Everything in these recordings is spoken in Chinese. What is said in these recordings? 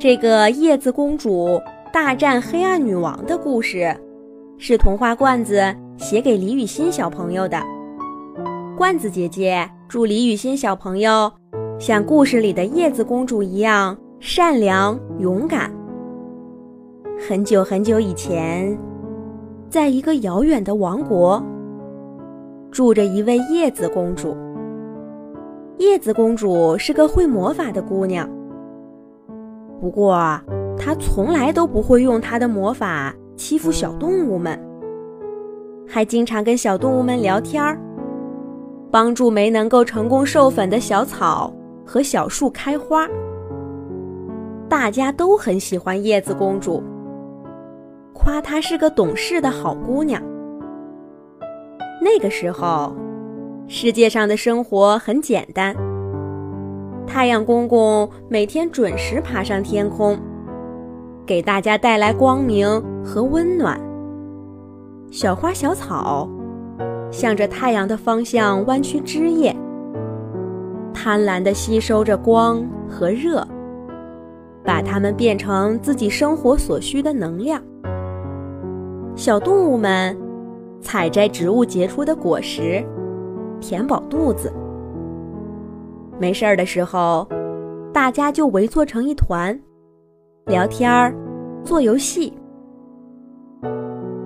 这个叶子公主大战黑暗女王的故事，是童话罐子写给李雨欣小朋友的。罐子姐姐祝李雨欣小朋友像故事里的叶子公主一样善良勇敢。很久很久以前，在一个遥远的王国，住着一位叶子公主。叶子公主是个会魔法的姑娘，不过她从来都不会用她的魔法欺负小动物们，还经常跟小动物们聊天儿，帮助没能够成功授粉的小草和小树开花。大家都很喜欢叶子公主，夸她是个懂事的好姑娘。那个时候。世界上的生活很简单。太阳公公每天准时爬上天空，给大家带来光明和温暖。小花小草向着太阳的方向弯曲枝叶，贪婪地吸收着光和热，把它们变成自己生活所需的能量。小动物们采摘植物结出的果实。填饱肚子。没事儿的时候，大家就围坐成一团，聊天儿，做游戏。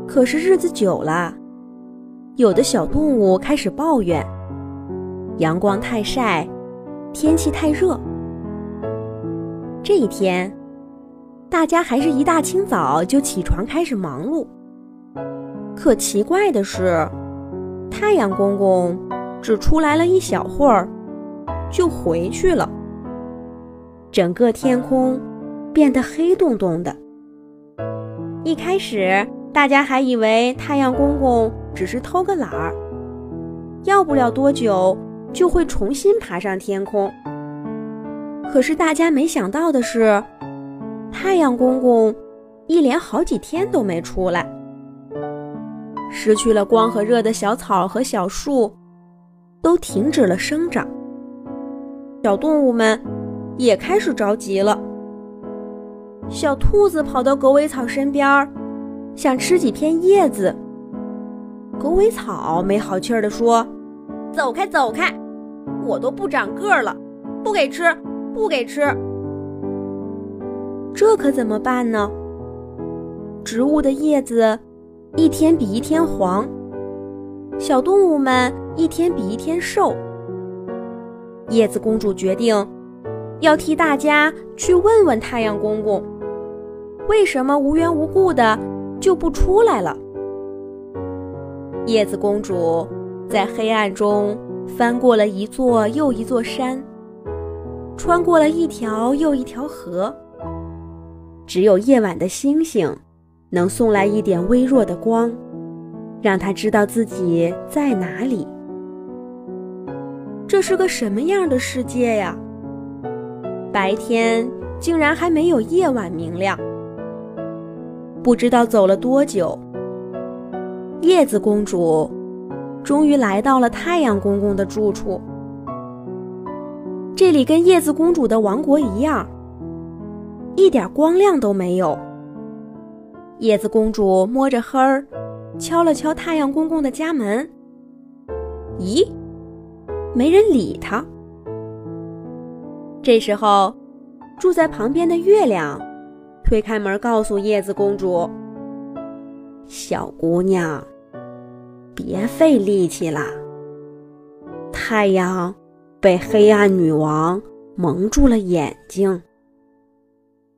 可是日子久了，有的小动物开始抱怨：阳光太晒，天气太热。这一天，大家还是一大清早就起床开始忙碌。可奇怪的是，太阳公公。只出来了一小会儿，就回去了。整个天空变得黑洞洞的。一开始，大家还以为太阳公公只是偷个懒儿，要不了多久就会重新爬上天空。可是大家没想到的是，太阳公公一连好几天都没出来。失去了光和热的小草和小树。都停止了生长，小动物们也开始着急了。小兔子跑到狗尾草身边，想吃几片叶子。狗尾草没好气儿地说：“走开，走开！我都不长个儿了，不给吃，不给吃。”这可怎么办呢？植物的叶子一天比一天黄。小动物们一天比一天瘦。叶子公主决定要替大家去问问太阳公公，为什么无缘无故的就不出来了。叶子公主在黑暗中翻过了一座又一座山，穿过了一条又一条河。只有夜晚的星星能送来一点微弱的光。让他知道自己在哪里。这是个什么样的世界呀？白天竟然还没有夜晚明亮。不知道走了多久，叶子公主终于来到了太阳公公的住处。这里跟叶子公主的王国一样，一点光亮都没有。叶子公主摸着黑儿。敲了敲太阳公公的家门，咦，没人理他。这时候，住在旁边的月亮推开门，告诉叶子公主：“小姑娘，别费力气了。太阳被黑暗女王蒙住了眼睛，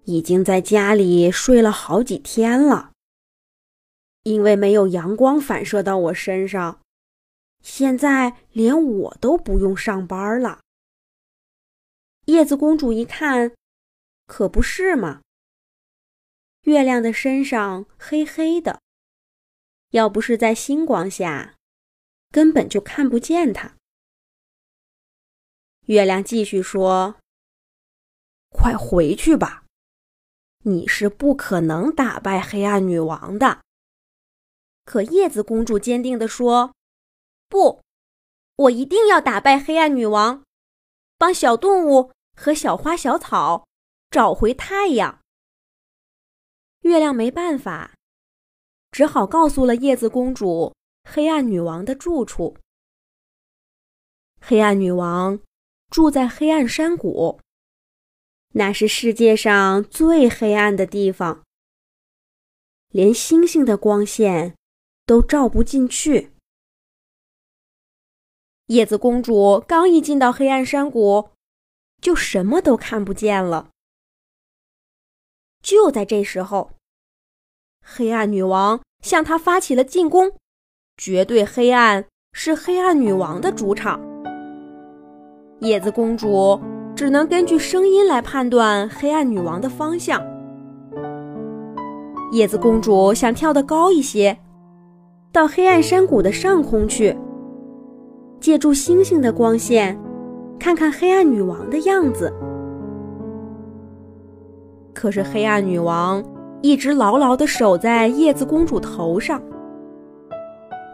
已经在家里睡了好几天了。”因为没有阳光反射到我身上，现在连我都不用上班了。叶子公主一看，可不是嘛。月亮的身上黑黑的，要不是在星光下，根本就看不见它。月亮继续说：“快回去吧，你是不可能打败黑暗女王的。”可叶子公主坚定地说：“不，我一定要打败黑暗女王，帮小动物和小花小草找回太阳。月亮没办法，只好告诉了叶子公主黑暗女王的住处。黑暗女王住在黑暗山谷，那是世界上最黑暗的地方，连星星的光线都照不进去。叶子公主刚一进到黑暗山谷，就什么都看不见了。就在这时候，黑暗女王向她发起了进攻。绝对黑暗是黑暗女王的主场。叶子公主只能根据声音来判断黑暗女王的方向。叶子公主想跳得高一些，到黑暗山谷的上空去，借助星星的光线，看看黑暗女王的样子。可是黑暗女王一直牢牢地守在叶子公主头上，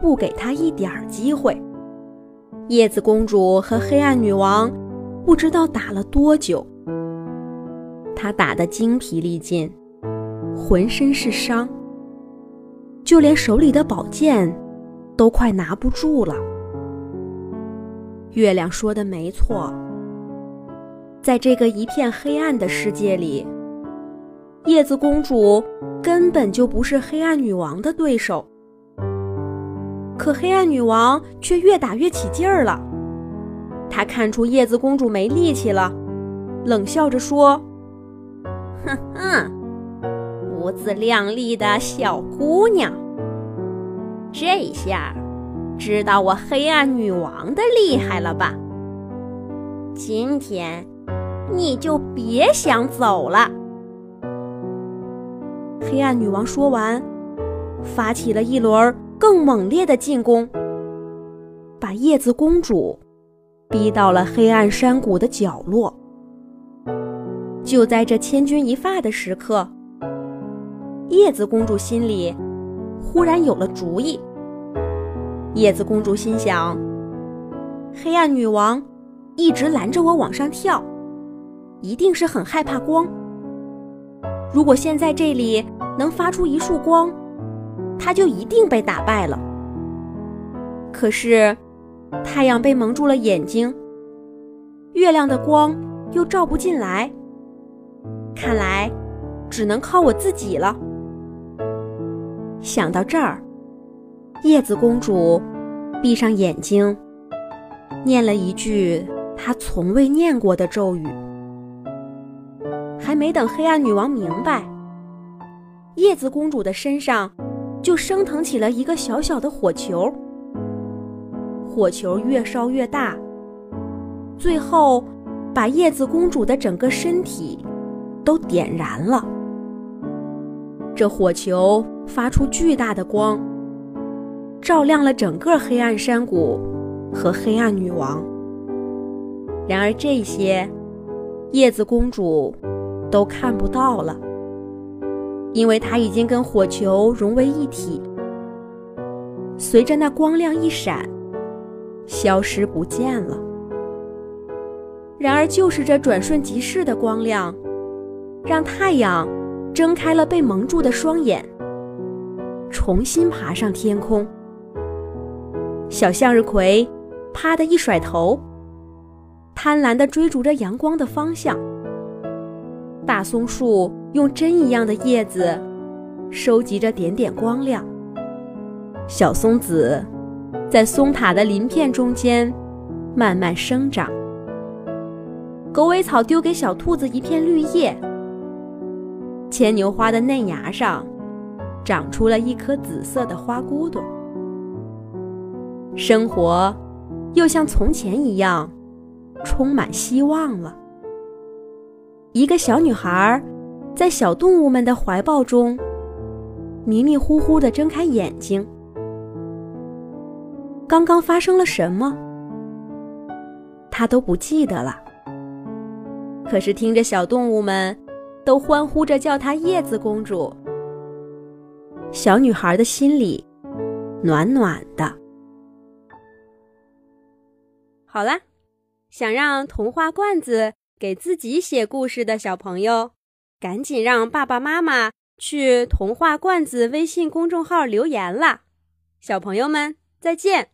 不给她一点儿机会。叶子公主和黑暗女王不知道打了多久，她打得精疲力尽，浑身是伤，就连手里的宝剑都快拿不住了。月亮说的没错，在这个一片黑暗的世界里，叶子公主根本就不是黑暗女王的对手。可黑暗女王却越打越起劲儿了。她看出叶子公主没力气了，冷笑着说：“哼哼，不自量力的小姑娘，这下知道我黑暗女王的厉害了吧？今天你就别想走了。”黑暗女王说完，发起了一轮。更猛烈的进攻，把叶子公主逼到了黑暗山谷的角落。就在这千钧一发的时刻，叶子公主心里忽然有了主意。叶子公主心想：黑暗女王一直拦着我往上跳，一定是很害怕光。如果现在这里能发出一束光，他就一定被打败了。可是，太阳被蒙住了眼睛，月亮的光又照不进来。看来，只能靠我自己了。想到这儿，叶子公主闭上眼睛，念了一句她从未念过的咒语。还没等黑暗女王明白，叶子公主的身上。就升腾起了一个小小的火球，火球越烧越大，最后把叶子公主的整个身体都点燃了。这火球发出巨大的光，照亮了整个黑暗山谷和黑暗女王。然而这些，叶子公主都看不到了。因为她已经跟火球融为一体，随着那光亮一闪，消失不见了。然而，就是这转瞬即逝的光亮，让太阳睁开了被蒙住的双眼，重新爬上天空。小向日葵啪的一甩头，贪婪地追逐着阳光的方向。大松树用针一样的叶子收集着点点光亮。小松子在松塔的鳞片中间慢慢生长。狗尾草丢给小兔子一片绿叶。牵牛花的嫩芽上长出了一颗紫色的花骨朵。生活又像从前一样充满希望了。一个小女孩，在小动物们的怀抱中，迷迷糊糊地睁开眼睛。刚刚发生了什么？她都不记得了。可是听着小动物们都欢呼着叫她叶子公主，小女孩的心里暖暖的。好啦，想让童话罐子。给自己写故事的小朋友，赶紧让爸爸妈妈去童话罐子微信公众号留言啦！小朋友们再见。